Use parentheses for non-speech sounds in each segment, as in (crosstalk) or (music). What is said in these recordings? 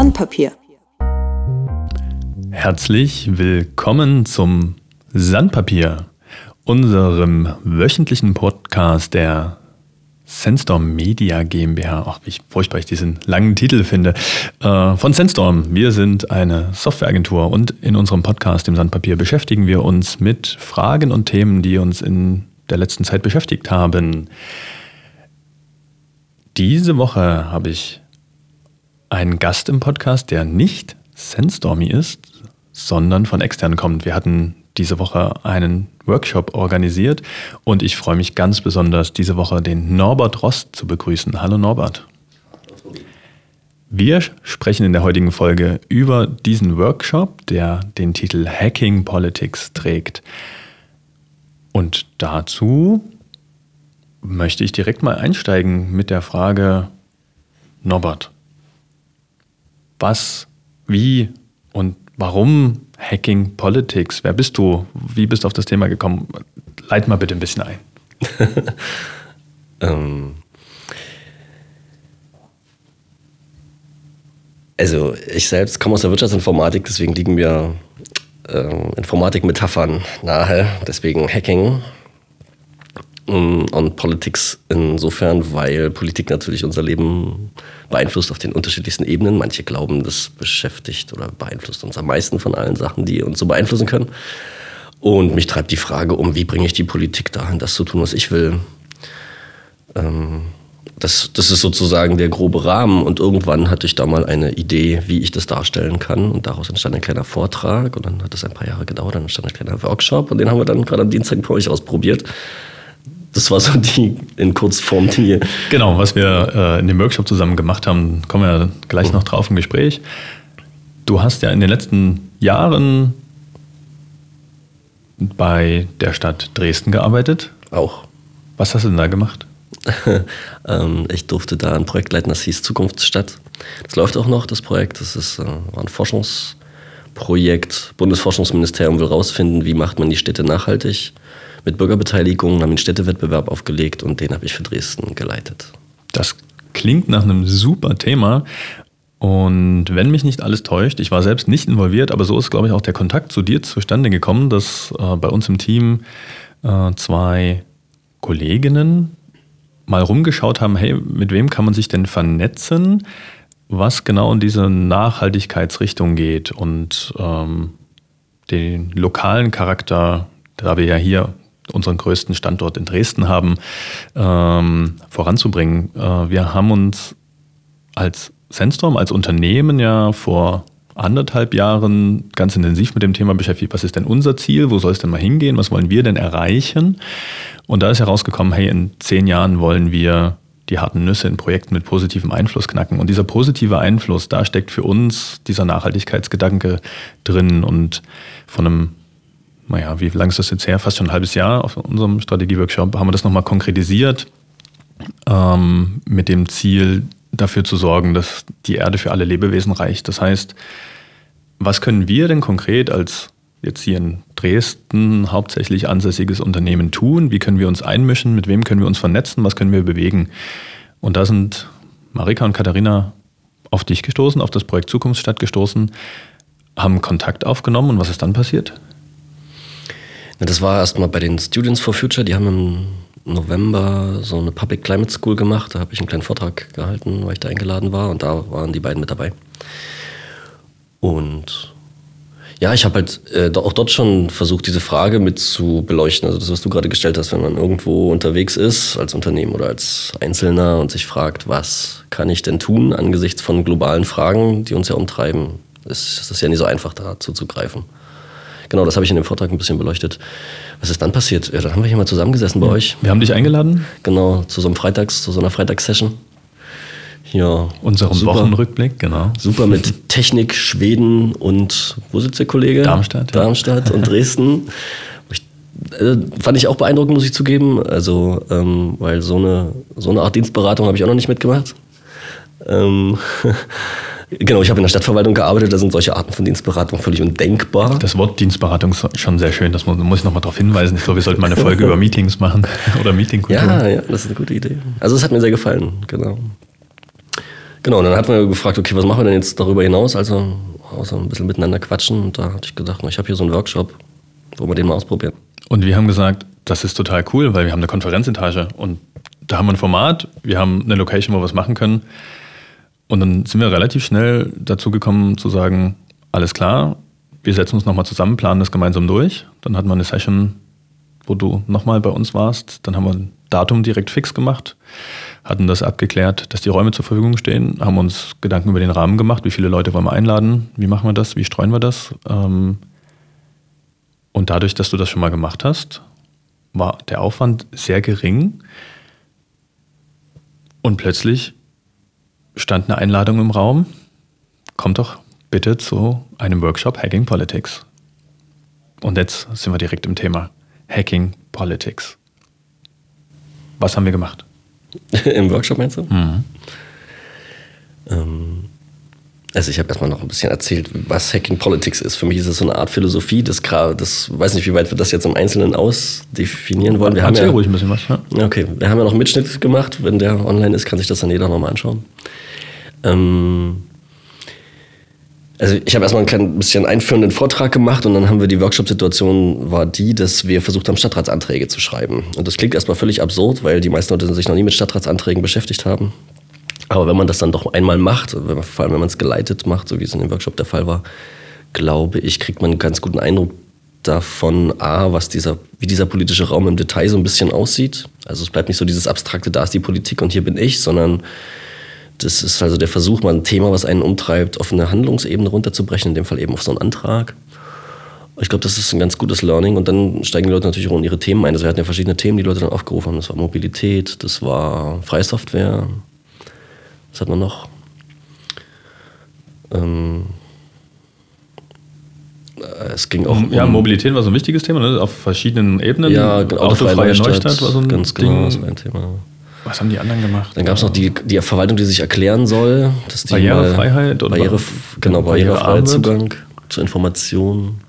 Sandpapier. Herzlich willkommen zum Sandpapier, unserem wöchentlichen Podcast der Sandstorm Media GmbH. Ach, wie furchtbar ich diesen langen Titel finde. Äh, von Sandstorm. Wir sind eine Softwareagentur und in unserem Podcast im Sandpapier beschäftigen wir uns mit Fragen und Themen, die uns in der letzten Zeit beschäftigt haben. Diese Woche habe ich einen Gast im Podcast, der nicht Sandstormy ist, sondern von extern kommt. Wir hatten diese Woche einen Workshop organisiert und ich freue mich ganz besonders, diese Woche den Norbert Rost zu begrüßen. Hallo Norbert. Wir sprechen in der heutigen Folge über diesen Workshop, der den Titel Hacking Politics trägt. Und dazu möchte ich direkt mal einsteigen mit der Frage, Norbert, was, wie und warum Hacking Politics? Wer bist du? Wie bist du auf das Thema gekommen? Leit mal bitte ein bisschen ein. (laughs) ähm, also ich selbst komme aus der Wirtschaftsinformatik, deswegen liegen mir äh, Informatik-Metaphern nahe, deswegen Hacking und Politics insofern, weil Politik natürlich unser Leben beeinflusst auf den unterschiedlichsten Ebenen. Manche glauben, das beschäftigt oder beeinflusst uns am meisten von allen Sachen, die uns so beeinflussen können. Und mich treibt die Frage um, wie bringe ich die Politik dahin, das zu tun, was ich will. Ähm, das, das ist sozusagen der grobe Rahmen. Und irgendwann hatte ich da mal eine Idee, wie ich das darstellen kann. Und daraus entstand ein kleiner Vortrag. Und dann hat es ein paar Jahre gedauert. Dann entstand ein kleiner Workshop. Und den haben wir dann gerade am Dienstag bei euch ausprobiert das war so die in Kurzform die. Genau, was wir äh, in dem Workshop zusammen gemacht haben, kommen wir gleich mhm. noch drauf im Gespräch. Du hast ja in den letzten Jahren bei der Stadt Dresden gearbeitet. Auch. Was hast du denn da gemacht? (laughs) ähm, ich durfte da ein Projekt leiten, das hieß Zukunftsstadt. Das läuft auch noch, das Projekt. Das ist, äh, war ein Forschungsprojekt. Bundesforschungsministerium will rausfinden, wie macht man die Städte nachhaltig mit Bürgerbeteiligung, haben einen Städtewettbewerb aufgelegt und den habe ich für Dresden geleitet. Das klingt nach einem super Thema. Und wenn mich nicht alles täuscht, ich war selbst nicht involviert, aber so ist, glaube ich, auch der Kontakt zu dir zustande gekommen, dass äh, bei uns im Team äh, zwei Kolleginnen mal rumgeschaut haben, hey, mit wem kann man sich denn vernetzen, was genau in diese Nachhaltigkeitsrichtung geht und ähm, den lokalen Charakter, da wir ja hier unseren größten Standort in Dresden haben, ähm, voranzubringen. Äh, wir haben uns als Sandstorm, als Unternehmen ja vor anderthalb Jahren ganz intensiv mit dem Thema beschäftigt. Was ist denn unser Ziel? Wo soll es denn mal hingehen? Was wollen wir denn erreichen? Und da ist herausgekommen, hey, in zehn Jahren wollen wir die harten Nüsse in Projekten mit positivem Einfluss knacken. Und dieser positive Einfluss, da steckt für uns dieser Nachhaltigkeitsgedanke drin. Und von einem naja, wie lange ist das jetzt her? Fast schon ein halbes Jahr auf unserem Strategieworkshop haben wir das nochmal konkretisiert ähm, mit dem Ziel, dafür zu sorgen, dass die Erde für alle Lebewesen reicht. Das heißt, was können wir denn konkret als jetzt hier in Dresden hauptsächlich ansässiges Unternehmen tun? Wie können wir uns einmischen? Mit wem können wir uns vernetzen? Was können wir bewegen? Und da sind Marika und Katharina auf dich gestoßen, auf das Projekt Zukunftsstadt gestoßen, haben Kontakt aufgenommen und was ist dann passiert? Das war erstmal bei den Students for Future, die haben im November so eine Public Climate School gemacht. Da habe ich einen kleinen Vortrag gehalten, weil ich da eingeladen war und da waren die beiden mit dabei. Und ja, ich habe halt äh, auch dort schon versucht, diese Frage mit zu beleuchten. Also das, was du gerade gestellt hast, wenn man irgendwo unterwegs ist, als Unternehmen oder als Einzelner und sich fragt, was kann ich denn tun angesichts von globalen Fragen, die uns ja umtreiben, ist, das ja nicht so einfach, dazu zu greifen. Genau, das habe ich in dem Vortrag ein bisschen beleuchtet. Was ist dann passiert? Ja, dann haben wir hier mal zusammengesessen bei ja. euch. Wir haben dich eingeladen? Genau, zu so einem Freitags, zu so einer Freitagssession. Ja. Unserem super, Wochenrückblick, genau. Super mit (laughs) Technik, Schweden und wo sitzt der Kollege? Darmstadt. Ja. Darmstadt und Dresden. (laughs) Ich, äh, fand ich auch beeindruckend, muss ich zugeben. Also, ähm, weil so eine, so eine Art Dienstberatung habe ich auch noch nicht mitgemacht. Ähm, (laughs) Genau, ich habe in der Stadtverwaltung gearbeitet, da sind solche Arten von Dienstberatung völlig undenkbar. Das Wort Dienstberatung ist schon sehr schön, das muss, ich nochmal darauf hinweisen. Ich glaube, wir sollten mal eine Folge über Meetings machen (laughs) oder Meetingkultur. Ja, ja, das ist eine gute Idee. Also es hat mir sehr gefallen, genau. Genau, und dann hat man gefragt, okay, was machen wir denn jetzt darüber hinaus? Also außer ein bisschen miteinander quatschen. Und da hatte ich gedacht, ich habe hier so einen Workshop, wo wir den mal ausprobieren. Und wir haben gesagt, das ist total cool, weil wir haben eine Konferenzetage und da haben wir ein Format, wir haben eine Location, wo wir es machen können. Und dann sind wir relativ schnell dazu gekommen zu sagen, alles klar, wir setzen uns nochmal zusammen, planen das gemeinsam durch. Dann hatten wir eine Session, wo du nochmal bei uns warst. Dann haben wir ein Datum direkt fix gemacht, hatten das abgeklärt, dass die Räume zur Verfügung stehen, haben uns Gedanken über den Rahmen gemacht, wie viele Leute wollen wir einladen, wie machen wir das, wie streuen wir das. Ähm, und dadurch, dass du das schon mal gemacht hast, war der Aufwand sehr gering. Und plötzlich stand eine Einladung im Raum. Kommt doch bitte zu einem Workshop Hacking Politics. Und jetzt sind wir direkt im Thema Hacking Politics. Was haben wir gemacht? (laughs) Im Workshop meinst du? Mhm. Ähm, also ich habe erstmal noch ein bisschen erzählt, was Hacking Politics ist. Für mich ist es so eine Art Philosophie. Das, das weiß nicht, wie weit wir das jetzt im Einzelnen ausdefinieren wollen. Wir haben ja, ruhig ein bisschen was. Ja. Okay, wir haben ja noch einen Mitschnitt gemacht. Wenn der online ist, kann sich das dann jeder nochmal anschauen. Ähm, also ich habe erstmal ein klein bisschen einführenden Vortrag gemacht und dann haben wir die Workshop-Situation war die, dass wir versucht haben, Stadtratsanträge zu schreiben. Und das klingt erstmal völlig absurd, weil die meisten Leute sich noch nie mit Stadtratsanträgen beschäftigt haben. Aber wenn man das dann doch einmal macht, vor allem wenn man es geleitet macht, so wie es in dem Workshop der Fall war, glaube ich, kriegt man einen ganz guten Eindruck davon, A, was dieser, wie dieser politische Raum im Detail so ein bisschen aussieht. Also es bleibt nicht so dieses abstrakte, da ist die Politik und hier bin ich, sondern das ist also der Versuch, mal ein Thema, was einen umtreibt, auf eine Handlungsebene runterzubrechen, in dem Fall eben auf so einen Antrag. Ich glaube, das ist ein ganz gutes Learning und dann steigen die Leute natürlich auch in ihre Themen ein. Also wir hatten ja verschiedene Themen, die Leute dann aufgerufen haben. Das war Mobilität, das war Freie Software, was hat man noch? Ähm, äh, es ging auch um, Ja, Mobilität war so ein wichtiges Thema, ne? auf verschiedenen Ebenen. Ja, genau. Autofreie Neustadt, Neustadt war so ein ganz genau, Ding. Genau, ein Thema. Was haben die anderen gemacht? Dann gab es noch die, die Verwaltung, die sich erklären soll. Dass die Barrierefreiheit oder Barriere, genau, barrierefreier Zugang zu Informationen.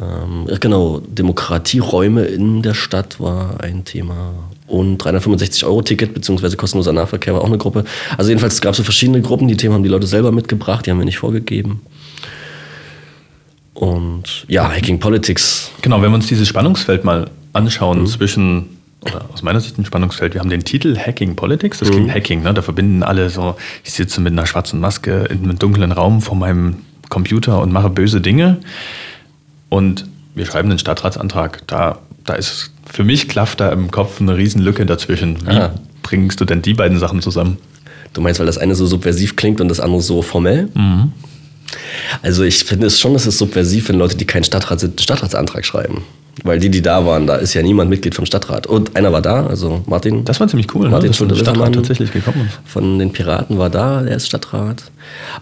Ähm, genau, Demokratieräume in der Stadt war ein Thema. Und 365-Euro-Ticket bzw. kostenloser Nahverkehr war auch eine Gruppe. Also jedenfalls gab es so verschiedene Gruppen. Die Themen haben die Leute selber mitgebracht, die haben wir nicht vorgegeben. Und ja, Hacking Politics. Genau, wenn wir uns dieses Spannungsfeld mal anschauen mhm. zwischen, oder aus meiner Sicht ein Spannungsfeld, wir haben den Titel Hacking Politics, das klingt mhm. Hacking, ne? da verbinden alle so, ich sitze mit einer schwarzen Maske in einem dunklen Raum vor meinem Computer und mache böse Dinge. Und wir schreiben einen Stadtratsantrag, da, da ist für mich klafft da im Kopf eine Riesenlücke dazwischen. Wie ah. bringst du denn die beiden Sachen zusammen? Du meinst, weil das eine so subversiv klingt und das andere so formell? Mhm. Also ich finde es schon, dass es subversiv, wenn Leute, die keinen Stadtrat sind, einen Stadtratsantrag schreiben. Weil die, die da waren, da ist ja niemand Mitglied vom Stadtrat. Und einer war da, also Martin. Das war ziemlich cool, ne? Martin ne? dass Stadtrat tatsächlich gekommen ist. Von den Piraten war da, der ist Stadtrat.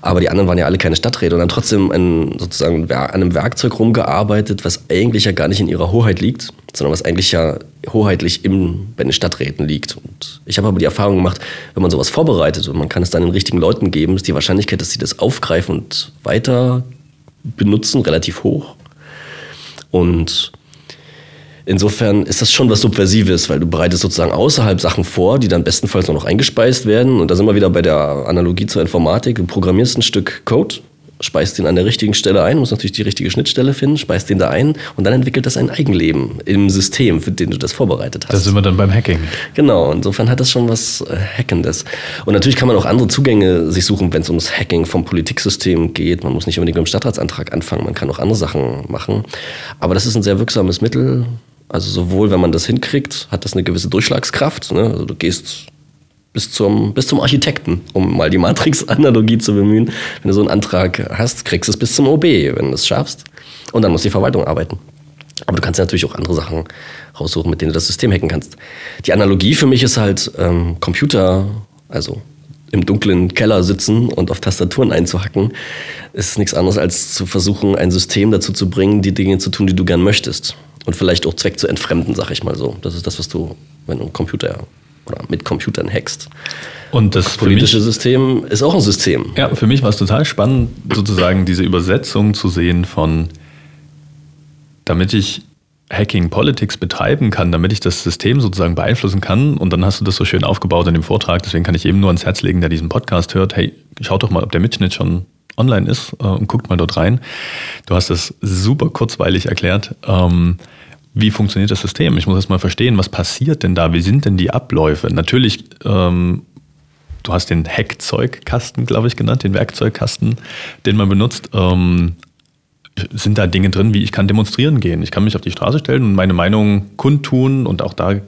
Aber die anderen waren ja alle keine Stadträte und haben trotzdem an, sozusagen an einem Werkzeug rumgearbeitet, was eigentlich ja gar nicht in ihrer Hoheit liegt, sondern was eigentlich ja hoheitlich im, bei den Stadträten liegt. Und ich habe aber die Erfahrung gemacht, wenn man sowas vorbereitet und man kann es dann den richtigen Leuten geben, ist die Wahrscheinlichkeit, dass sie das aufgreifen und weiter benutzen, relativ hoch. Und Insofern ist das schon was Subversives, weil du bereitest sozusagen außerhalb Sachen vor, die dann bestenfalls noch eingespeist werden. Und da sind wir wieder bei der Analogie zur Informatik. Du programmierst ein Stück Code, speist den an der richtigen Stelle ein, musst natürlich die richtige Schnittstelle finden, speist den da ein und dann entwickelt das ein Eigenleben im System, für den du das vorbereitet hast. Da sind wir dann beim Hacking. Genau, insofern hat das schon was äh, Hackendes. Und natürlich kann man auch andere Zugänge sich suchen, wenn es ums Hacking vom Politiksystem geht. Man muss nicht unbedingt mit dem Stadtratsantrag anfangen, man kann auch andere Sachen machen. Aber das ist ein sehr wirksames Mittel, also sowohl, wenn man das hinkriegt, hat das eine gewisse Durchschlagskraft. Ne? Also du gehst bis zum, bis zum Architekten, um mal die Matrix-Analogie zu bemühen. Wenn du so einen Antrag hast, kriegst du es bis zum OB, wenn du es schaffst. Und dann muss die Verwaltung arbeiten. Aber du kannst natürlich auch andere Sachen raussuchen, mit denen du das System hacken kannst. Die Analogie für mich ist halt ähm, Computer, also im dunklen Keller sitzen und auf Tastaturen einzuhacken, ist nichts anderes als zu versuchen, ein System dazu zu bringen, die Dinge zu tun, die du gern möchtest und vielleicht auch Zweck zu entfremden, sag ich mal so. Das ist das, was du, wenn du Computer oder mit Computern hackst. Und das politische mich, System ist auch ein System. Ja, für mich war es total spannend, sozusagen diese Übersetzung zu sehen von, damit ich Hacking Politics betreiben kann, damit ich das System sozusagen beeinflussen kann. Und dann hast du das so schön aufgebaut in dem Vortrag. Deswegen kann ich eben nur ans Herz legen, der diesen Podcast hört. Hey, schaut doch mal, ob der Mitschnitt schon online ist äh, und guckt mal dort rein. Du hast das super kurzweilig erklärt. Ähm, wie funktioniert das System? Ich muss erst mal verstehen, was passiert denn da? Wie sind denn die Abläufe? Natürlich, ähm, du hast den Hackzeugkasten, glaube ich, genannt, den Werkzeugkasten, den man benutzt. Ähm, sind da Dinge drin, wie ich kann demonstrieren gehen. Ich kann mich auf die Straße stellen und meine Meinung kundtun und auch da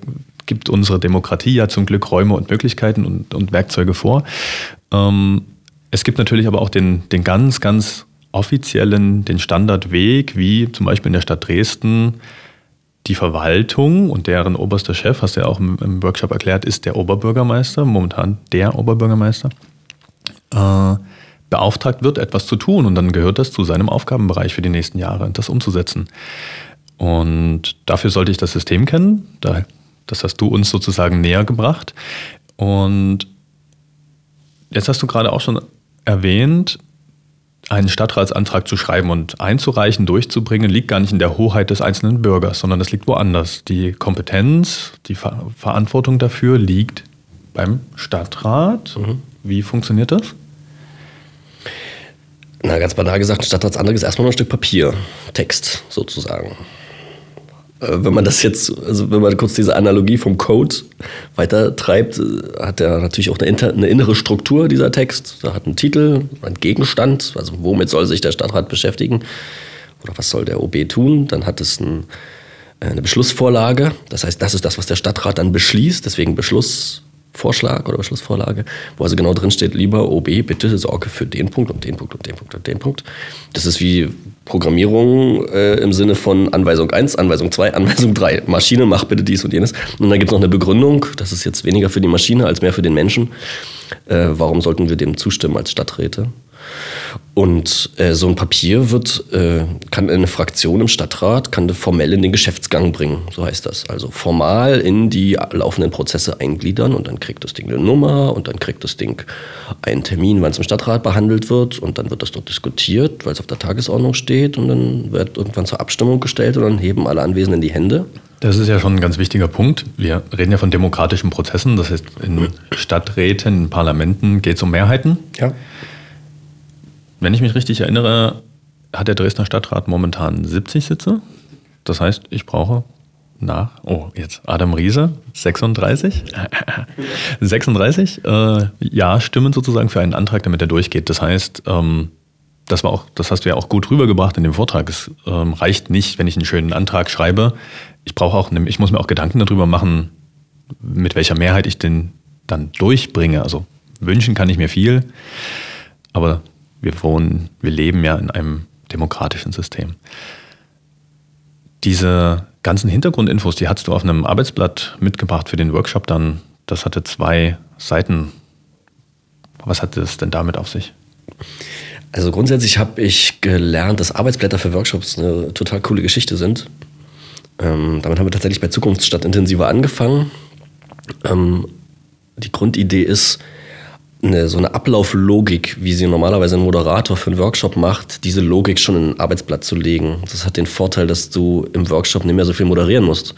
gibt unsere Demokratie ja zum Glück Räume und Möglichkeiten und, und Werkzeuge vor. Ähm, es gibt natürlich aber auch den, den ganz, ganz offiziellen, den Standardweg, wie zum Beispiel in der Stadt Dresden die Verwaltung und deren oberster Chef, hast du ja auch im, Workshop erklärt, ist der Oberbürgermeister, momentan der Oberbürgermeister. Äh, beauftragt wird, etwas zu tun. Und dann gehört das zu seinem Aufgabenbereich für die nächsten Jahre, das umzusetzen. Und dafür sollte ich das System kennen. Das hast du uns sozusagen näher gebracht. Und jetzt hast du gerade auch schon erwähnt, einen Stadtratsantrag zu schreiben und einzureichen, durchzubringen, liegt gar nicht in der Hoheit des einzelnen Bürgers, sondern das liegt woanders. Die Kompetenz, die Ver Verantwortung dafür liegt beim Stadtrat. Mhm. Wie funktioniert das? Na, ganz banal gesagt, ein Stadtratsantrag ist erstmal nur ein Stück Papier, Text sozusagen. Äh, wenn man das jetzt, also wenn man kurz diese Analogie vom Code weiter treibt, äh, hat er natürlich auch eine, innere Struktur, dieser Text. Da hat einen Titel, einen Gegenstand, also womit soll sich der Stadtrat beschäftigen oder was soll der OB tun. Dann hat es ein, äh, eine Beschlussvorlage, das heißt, das ist das, was der Stadtrat dann beschließt, deswegen Beschluss Vorschlag oder Beschlussvorlage, wo also genau drin steht, lieber OB, bitte sorge für den Punkt und den Punkt und den Punkt und den Punkt. Das ist wie Programmierung äh, im Sinne von Anweisung 1, Anweisung 2, (laughs) Anweisung 3. Maschine, mach bitte dies und jenes. Und dann gibt es noch eine Begründung, das ist jetzt weniger für die Maschine als mehr für den Menschen. Äh, warum sollten wir dem zustimmen als Stadträte? Und äh, so ein Papier wird, äh, kann eine Fraktion im Stadtrat, kann formell in den Geschäftsgang bringen, so heißt das. Also formal in die laufenden Prozesse eingliedern und dann kriegt das Ding eine Nummer und dann kriegt das Ding einen Termin, wann es im Stadtrat behandelt wird und dann wird das dort diskutiert, weil es auf der Tagesordnung steht und dann wird irgendwann zur Abstimmung gestellt und dann heben alle Anwesenden die Hände. Das ist ja schon ein ganz wichtiger Punkt. Wir reden ja von demokratischen Prozessen, das heißt in Stadträten, in Parlamenten geht es um Mehrheiten. Ja. Wenn ich mich richtig erinnere, hat der Dresdner Stadtrat momentan 70 Sitze. Das heißt, ich brauche nach, oh, jetzt Adam Riese, 36. 36 (laughs) äh, Ja-Stimmen sozusagen für einen Antrag, damit er durchgeht. Das heißt, ähm, das war auch, das hast du ja auch gut rübergebracht in dem Vortrag. Es ähm, reicht nicht, wenn ich einen schönen Antrag schreibe. Ich brauche auch, ich muss mir auch Gedanken darüber machen, mit welcher Mehrheit ich den dann durchbringe. Also wünschen kann ich mir viel, aber wir wohnen, wir leben ja in einem demokratischen System. Diese ganzen Hintergrundinfos, die hast du auf einem Arbeitsblatt mitgebracht für den Workshop dann. Das hatte zwei Seiten. Was hatte es denn damit auf sich? Also grundsätzlich habe ich gelernt, dass Arbeitsblätter für Workshops eine total coole Geschichte sind. Ähm, damit haben wir tatsächlich bei Zukunftsstadt intensiver angefangen. Ähm, die Grundidee ist, eine, so eine Ablauflogik, wie sie normalerweise ein Moderator für einen Workshop macht, diese Logik schon in ein Arbeitsblatt zu legen. Das hat den Vorteil, dass du im Workshop nicht mehr so viel moderieren musst,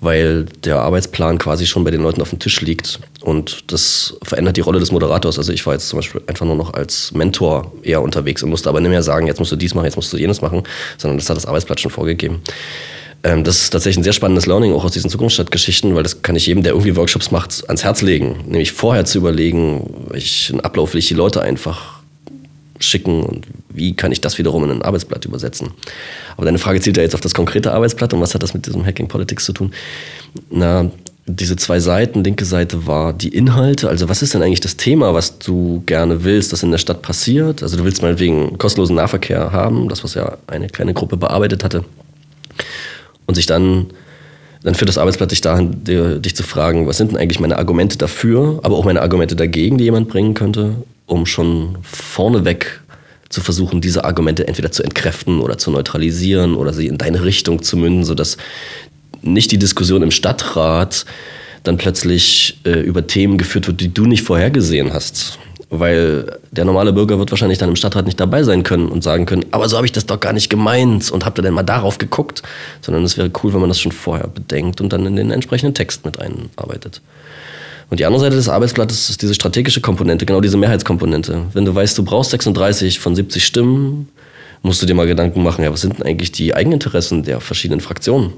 weil der Arbeitsplan quasi schon bei den Leuten auf dem Tisch liegt. Und das verändert die Rolle des Moderators. Also ich war jetzt zum Beispiel einfach nur noch als Mentor eher unterwegs und musste aber nicht mehr sagen, jetzt musst du dies machen, jetzt musst du jenes machen, sondern das hat das Arbeitsblatt schon vorgegeben. Ähm, das ist tatsächlich ein sehr spannendes Learning, auch aus diesen Zukunftsstadtgeschichten, weil das kann ich jedem, der irgendwie Workshops macht, ans Herz legen. Nämlich vorher zu überlegen, welchen Ablauf will ich die Leute einfach schicken und wie kann ich das wiederum in ein Arbeitsblatt übersetzen. Aber deine Frage zielt ja jetzt auf das konkrete Arbeitsblatt und was hat das mit diesem Hacking Politics zu tun? Na, diese zwei Seiten, linke Seite war die Inhalte, also was ist denn eigentlich das Thema, was du gerne willst, das in der Stadt passiert? Also du willst mal wegen kostenlosen Nahverkehr haben, das was ja eine kleine Gruppe bearbeitet hatte und sich dann, dann führt das Arbeitsblatt dich dahin, dir, dich zu fragen, was sind denn eigentlich meine Argumente dafür, aber auch meine Argumente dagegen, die jemand bringen könnte, um schon vorneweg zu versuchen, diese Argumente entweder zu entkräften oder zu neutralisieren oder sie in deine Richtung zu münden, sodass nicht die Diskussion im Stadtrat dann plötzlich äh, über Themen geführt wird, die du nicht vorhergesehen hast weil der normale Bürger wird wahrscheinlich dann im Stadtrat nicht dabei sein können und sagen können, aber so habe ich das doch gar nicht gemeint und habt ihr denn mal darauf geguckt? Sondern es wäre cool, wenn man das schon vorher bedenkt und dann in den entsprechenden Text mit einarbeitet. Und die andere Seite des Arbeitsblattes ist diese strategische Komponente, genau diese Mehrheitskomponente. Wenn du weißt, du brauchst 36 von 70 Stimmen, musst du dir mal Gedanken machen, ja, was sind denn eigentlich die Eigeninteressen der verschiedenen Fraktionen?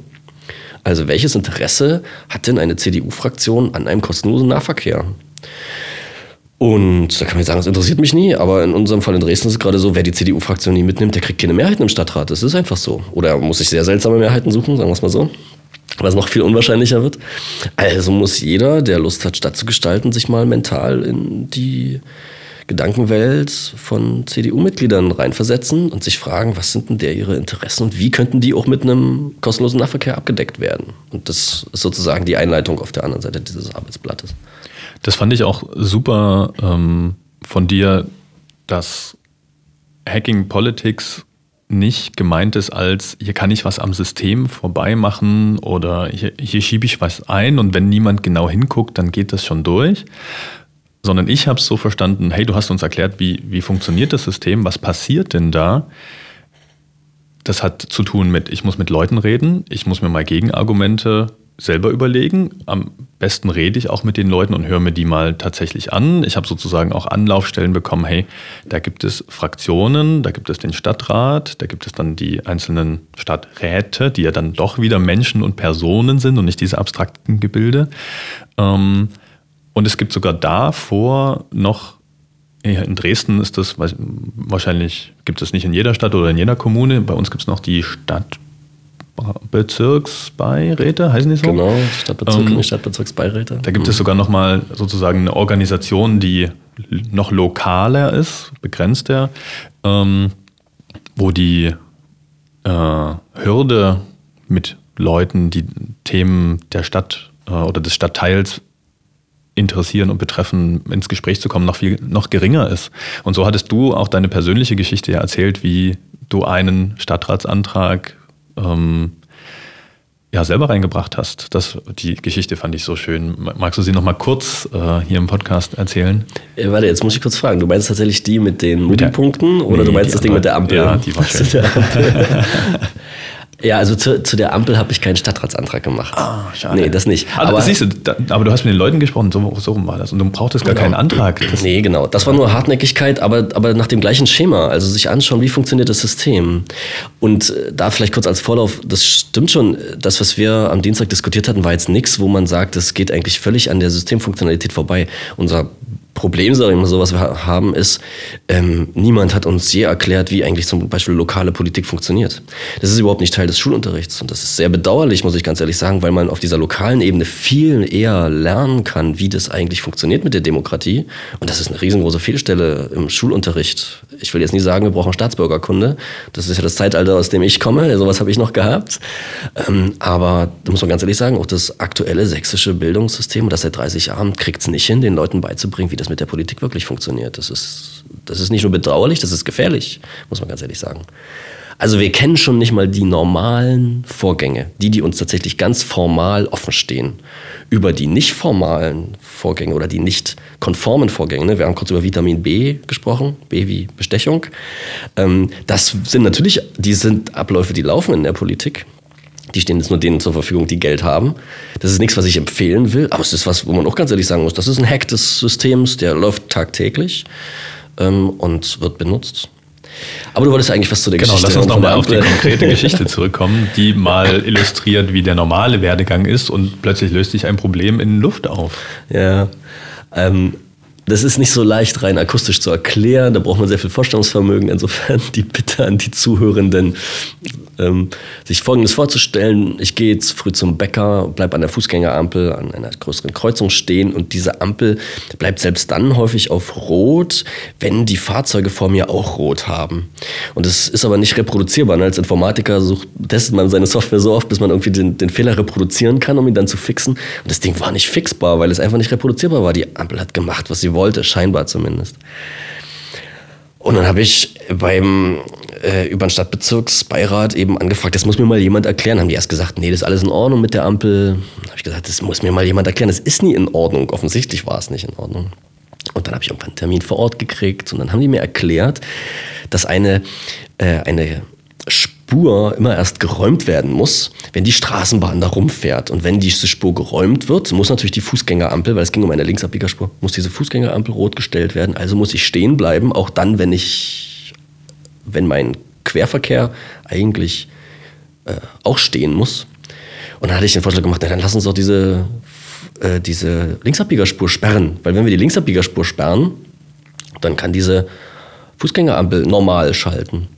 Also welches Interesse hat denn eine CDU-Fraktion an einem kostenlosen Nahverkehr? Und da kann man jetzt sagen, das interessiert mich nie, aber in unserem Fall in Dresden ist es gerade so, wer die CDU-Fraktion nie mitnimmt, der kriegt keine Mehrheiten im Stadtrat. Das ist einfach so. Oder muss ich sehr seltsame Mehrheiten suchen, sagen wir es mal so. Was noch viel unwahrscheinlicher wird. Also muss jeder, der Lust hat, Stadt zu gestalten, sich mal mental in die Gedankenwelt von CDU-Mitgliedern reinversetzen und sich fragen, was sind denn der ihre Interessen und wie könnten die auch mit einem kostenlosen Nahverkehr abgedeckt werden? Und das ist sozusagen die Einleitung auf der anderen Seite dieses Arbeitsblattes. Das fand ich auch super ähm, von dir, dass Hacking Politics nicht gemeint ist als, hier kann ich was am System vorbei machen oder hier, hier schiebe ich was ein und wenn niemand genau hinguckt, dann geht das schon durch. Sondern ich habe es so verstanden, hey, du hast uns erklärt, wie, wie funktioniert das System, was passiert denn da? Das hat zu tun mit, ich muss mit Leuten reden, ich muss mir mal Gegenargumente selber überlegen. Am besten rede ich auch mit den Leuten und höre mir die mal tatsächlich an. Ich habe sozusagen auch Anlaufstellen bekommen, hey, da gibt es Fraktionen, da gibt es den Stadtrat, da gibt es dann die einzelnen Stadträte, die ja dann doch wieder Menschen und Personen sind und nicht diese abstrakten Gebilde. Ähm, und es gibt sogar davor noch in Dresden ist das wahrscheinlich, gibt es nicht in jeder Stadt oder in jeder Kommune. Bei uns gibt es noch die Stadt Bezirksbeiräte, heißen die so? Genau, Stadtbezirke, ähm, Stadtbezirksbeiräte. Da gibt mhm. es sogar nochmal sozusagen eine Organisation, die noch lokaler ist, begrenzter, ähm, wo die äh, Hürde mit Leuten, die Themen der Stadt äh, oder des Stadtteils interessieren und betreffen, ins Gespräch zu kommen, noch viel noch geringer ist. Und so hattest du auch deine persönliche Geschichte ja erzählt, wie du einen Stadtratsantrag ähm, ja, selber reingebracht hast. Das, die Geschichte fand ich so schön. Magst du sie noch mal kurz äh, hier im Podcast erzählen? Äh, warte, jetzt muss ich kurz fragen. Du meinst tatsächlich die mit den Mobilpunkten oder nee, du meinst das Ding mit der Ampel? Ja, die war schön. (laughs) Ja, also zu, zu der Ampel habe ich keinen Stadtratsantrag gemacht. Ah, schade. Nee, das nicht. Also, aber siehst du, da, aber du hast mit den Leuten gesprochen, so, so rum war das. Und du brauchtest gar genau. keinen Antrag. Das nee, genau. Das war nur Hartnäckigkeit, aber, aber nach dem gleichen Schema. Also sich anschauen, wie funktioniert das System. Und äh, da vielleicht kurz als Vorlauf, das stimmt schon, das, was wir am Dienstag diskutiert hatten, war jetzt nichts, wo man sagt, das geht eigentlich völlig an der Systemfunktionalität vorbei. Unser Problem, sage ich mal so, was wir haben, ist, ähm, niemand hat uns je erklärt, wie eigentlich zum Beispiel lokale Politik funktioniert. Das ist überhaupt nicht Teil des Schulunterrichts. Und das ist sehr bedauerlich, muss ich ganz ehrlich sagen, weil man auf dieser lokalen Ebene viel eher lernen kann, wie das eigentlich funktioniert mit der Demokratie. Und das ist eine riesengroße Fehlstelle im Schulunterricht. Ich will jetzt nie sagen, wir brauchen Staatsbürgerkunde. Das ist ja das Zeitalter, aus dem ich komme. Sowas habe ich noch gehabt. Ähm, aber da muss man ganz ehrlich sagen, auch das aktuelle sächsische Bildungssystem, das seit 30 Jahren, kriegt es nicht hin, den Leuten beizubringen, wie das das mit der Politik wirklich funktioniert. Das ist, das ist nicht nur bedauerlich, das ist gefährlich, muss man ganz ehrlich sagen. Also wir kennen schon nicht mal die normalen Vorgänge, die, die uns tatsächlich ganz formal offen stehen. Über die nicht formalen Vorgänge oder die nicht konformen Vorgänge. Ne? Wir haben kurz über Vitamin B gesprochen, B wie Bestechung. Ähm, das sind natürlich, die sind Abläufe, die laufen in der Politik. Die stehen jetzt nur denen zur Verfügung, die Geld haben. Das ist nichts, was ich empfehlen will, aber es ist was, wo man auch ganz ehrlich sagen muss, das ist ein Hack des Systems, der läuft tagtäglich ähm, und wird benutzt. Aber du wolltest eigentlich was zu der genau, Geschichte. Genau, lass uns nochmal auf die konkrete (laughs) Geschichte zurückkommen, die mal illustriert, wie der normale Werdegang ist und plötzlich löst sich ein Problem in Luft auf. Ja, ähm, das ist nicht so leicht rein akustisch zu erklären, da braucht man sehr viel Vorstellungsvermögen. Insofern die Bitte an die Zuhörenden, ähm, sich Folgendes vorzustellen. Ich gehe jetzt früh zum Bäcker, bleibe an der Fußgängerampel, an einer größeren Kreuzung stehen und diese Ampel bleibt selbst dann häufig auf Rot, wenn die Fahrzeuge vor mir auch Rot haben. Und das ist aber nicht reproduzierbar. Als Informatiker sucht, testet man seine Software so oft, bis man irgendwie den, den Fehler reproduzieren kann, um ihn dann zu fixen. Und das Ding war nicht fixbar, weil es einfach nicht reproduzierbar war. Die Ampel hat gemacht, was sie wollte, scheinbar zumindest. Und dann habe ich beim äh, über den Stadtbezirksbeirat eben angefragt, das muss mir mal jemand erklären. Haben die erst gesagt, nee, das ist alles in Ordnung mit der Ampel. Habe ich gesagt, das muss mir mal jemand erklären. Das ist nie in Ordnung. Offensichtlich war es nicht in Ordnung. Und dann habe ich irgendwann einen Termin vor Ort gekriegt und dann haben die mir erklärt, dass eine, äh, eine Spur immer erst geräumt werden muss, wenn die Straßenbahn da rumfährt. Und wenn diese Spur geräumt wird, muss natürlich die Fußgängerampel, weil es ging um eine Linksabbiegerspur, muss diese Fußgängerampel rot gestellt werden. Also muss ich stehen bleiben, auch dann, wenn ich, wenn mein Querverkehr eigentlich äh, auch stehen muss. Und dann hatte ich den Vorschlag gemacht, na, dann lass uns doch diese, äh, diese Linksabbiegerspur sperren. Weil wenn wir die Linksabbiegerspur sperren, dann kann diese Fußgängerampel normal schalten.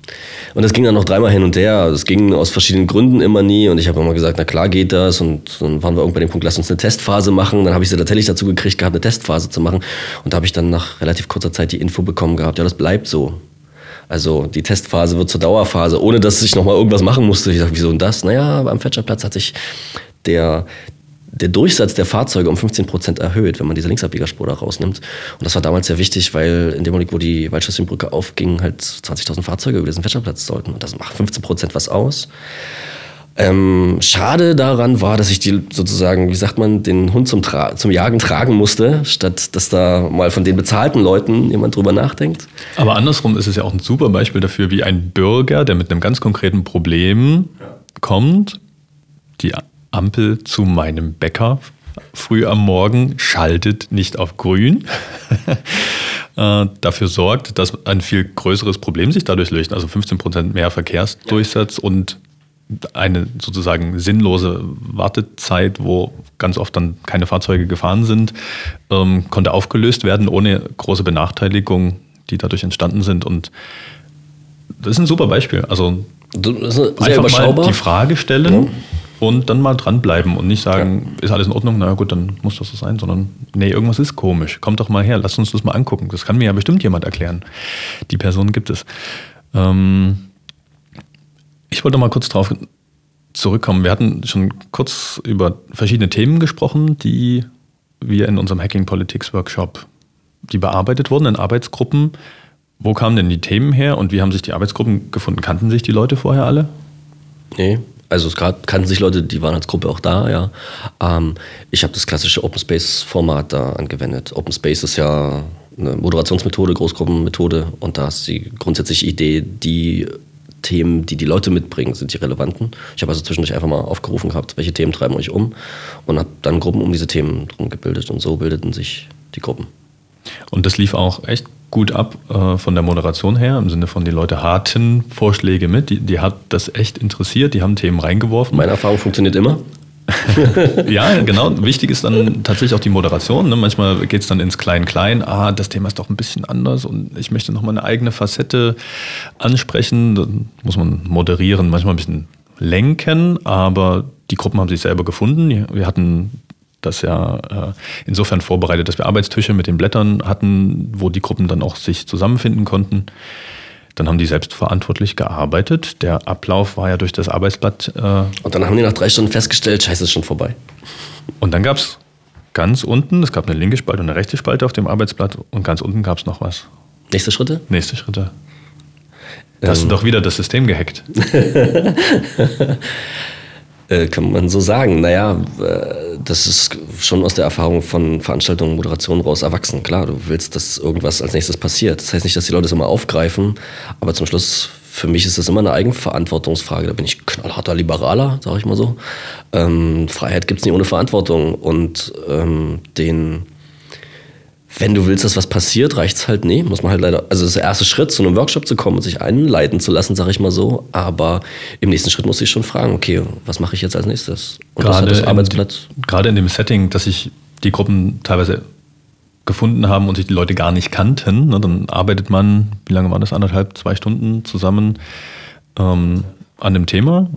Und das ging dann noch dreimal hin und her. Das ging aus verschiedenen Gründen immer nie. Und ich habe immer gesagt, na klar geht das. Und dann waren wir irgendwann bei dem Punkt, lass uns eine Testphase machen. Dann habe ich sie tatsächlich dazu gekriegt gehabt, eine Testphase zu machen. Und da habe ich dann nach relativ kurzer Zeit die Info bekommen gehabt, ja, das bleibt so. Also die Testphase wird zur Dauerphase, ohne dass ich nochmal irgendwas machen musste. Ich dachte, wieso denn das? Naja, am Fetcherplatz hat sich der, der Durchsatz der Fahrzeuge um 15 Prozent erhöht, wenn man diese Linksabbiegerspur da rausnimmt. Und das war damals sehr wichtig, weil in dem Moment, wo die Waldschlösschenbrücke aufging, halt 20.000 Fahrzeuge über diesen Fetscherplatz sollten. Und das macht 15 Prozent was aus. Ähm, schade daran war, dass ich die sozusagen, wie sagt man, den Hund zum, Tra zum Jagen tragen musste, statt dass da mal von den bezahlten Leuten jemand drüber nachdenkt. Aber andersrum ist es ja auch ein super Beispiel dafür, wie ein Bürger, der mit einem ganz konkreten Problem kommt, die Ampel zu meinem Bäcker früh am Morgen schaltet nicht auf grün, (laughs) äh, dafür sorgt, dass ein viel größeres Problem sich dadurch löst, also 15 Prozent mehr Verkehrsdurchsatz ja. und eine sozusagen sinnlose Wartezeit, wo ganz oft dann keine Fahrzeuge gefahren sind, ähm, konnte aufgelöst werden ohne große Benachteiligung, die dadurch entstanden sind. Und das ist ein super Beispiel. Also einfach mal die Frage stellen. Ja und dann mal dranbleiben und nicht sagen, ja. ist alles in Ordnung, na gut, dann muss das so sein, sondern nee, irgendwas ist komisch. Kommt doch mal her, lass uns das mal angucken. Das kann mir ja bestimmt jemand erklären. Die Person gibt es. Ähm ich wollte mal kurz drauf zurückkommen. Wir hatten schon kurz über verschiedene Themen gesprochen, die wir in unserem Hacking Politics Workshop, die bearbeitet wurden in Arbeitsgruppen. Wo kamen denn die Themen her und wie haben sich die Arbeitsgruppen gefunden? Kannten sich die Leute vorher alle? Nee, also es kannten sich Leute, die waren als Gruppe auch da, ja. Ähm, ich habe das klassische Open Space Format da angewendet. Open Space ist ja eine Moderationsmethode, Großgruppenmethode und da ist die grundsätzliche Idee, die Themen, die die Leute mitbringen, sind die relevanten. Ich habe also zwischendurch einfach mal aufgerufen gehabt, welche Themen treiben euch um und habe dann Gruppen um diese Themen drum gebildet und so bildeten sich die Gruppen. Und das lief auch echt gut ab äh, von der Moderation her, im Sinne von, die Leute hatten Vorschläge mit, die, die hat das echt interessiert, die haben Themen reingeworfen. Meine Erfahrung funktioniert immer. (laughs) ja, genau. Wichtig ist dann tatsächlich auch die Moderation. Ne? Manchmal geht es dann ins Klein-Klein. Ah, das Thema ist doch ein bisschen anders und ich möchte nochmal eine eigene Facette ansprechen. Dann muss man moderieren, manchmal ein bisschen lenken, aber die Gruppen haben sich selber gefunden. Wir hatten das ja äh, insofern vorbereitet, dass wir Arbeitstische mit den Blättern hatten, wo die Gruppen dann auch sich zusammenfinden konnten. Dann haben die selbstverantwortlich gearbeitet. Der Ablauf war ja durch das Arbeitsblatt. Äh und dann haben die nach drei Stunden festgestellt, scheiße, ist schon vorbei. Und dann gab es ganz unten, es gab eine linke Spalte und eine rechte Spalte auf dem Arbeitsblatt und ganz unten gab es noch was. Nächste Schritte? Nächste Schritte. Da hast du ähm. doch wieder das System gehackt. (laughs) Äh, kann man so sagen. Naja, äh, das ist schon aus der Erfahrung von Veranstaltungen, Moderation raus erwachsen. Klar, du willst, dass irgendwas als nächstes passiert. Das heißt nicht, dass die Leute es immer aufgreifen, aber zum Schluss, für mich ist das immer eine Eigenverantwortungsfrage. Da bin ich knallharter Liberaler, sage ich mal so. Ähm, Freiheit gibt es nicht ohne Verantwortung und ähm, den wenn du willst, dass was passiert, reicht es halt nee. Muss man halt leider. Also das ist der erste Schritt, zu einem Workshop zu kommen und sich einleiten zu lassen, sage ich mal so. Aber im nächsten Schritt muss ich schon fragen, okay, was mache ich jetzt als nächstes? Und gerade das, das Arbeitsplatz. In, gerade in dem Setting, dass sich die Gruppen teilweise gefunden haben und sich die Leute gar nicht kannten. Ne, dann arbeitet man, wie lange war das? Anderthalb, zwei Stunden zusammen ähm, an dem Thema.